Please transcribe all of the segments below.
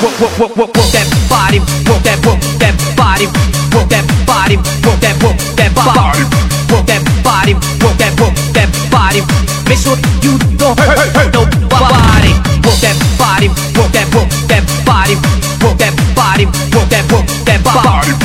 that body, work that, work that body, work that body, work that, that body, that body, work that, that body. Make sure you don't hurt nobody. Work that body, work that, that body, that body, work that, that body,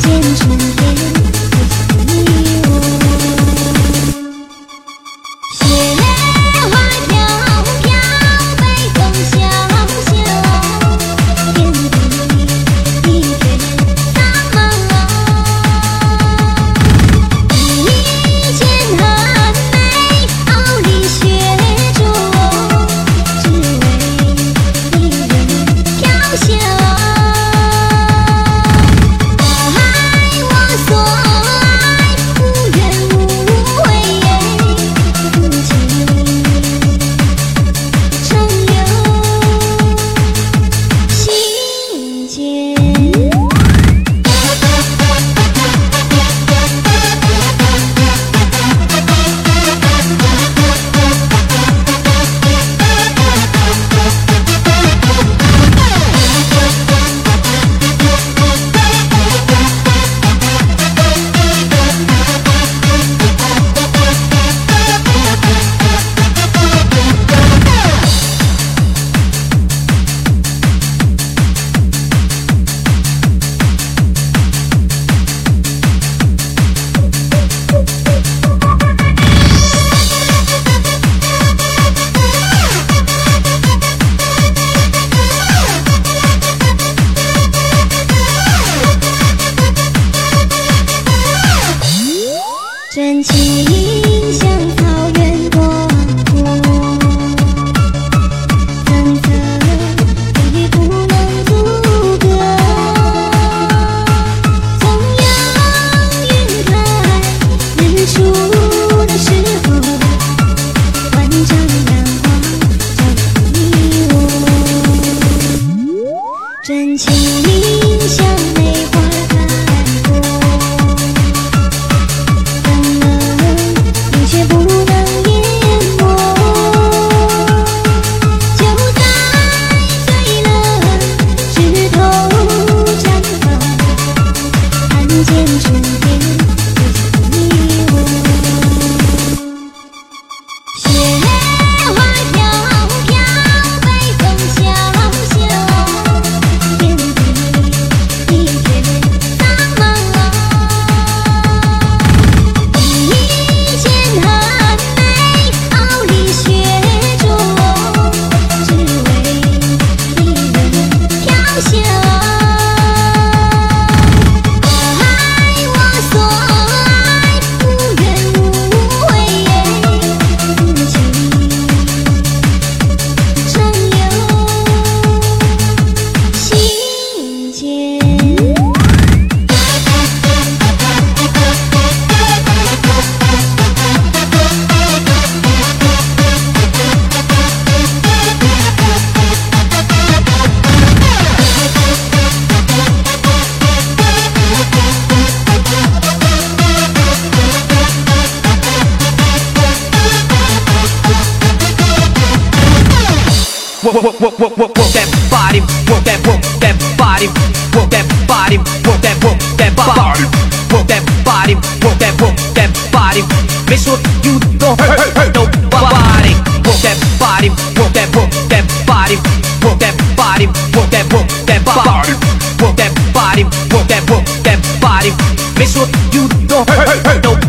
坚持天。情意像梅花 Work, that body, work that, that body, that body, work that, that body, that body, work that, that body. Make sure you don't hurt nobody. That body, work that, that body, that body, work that, that body, that body, work that, that body. Make sure you don't hurt nobody.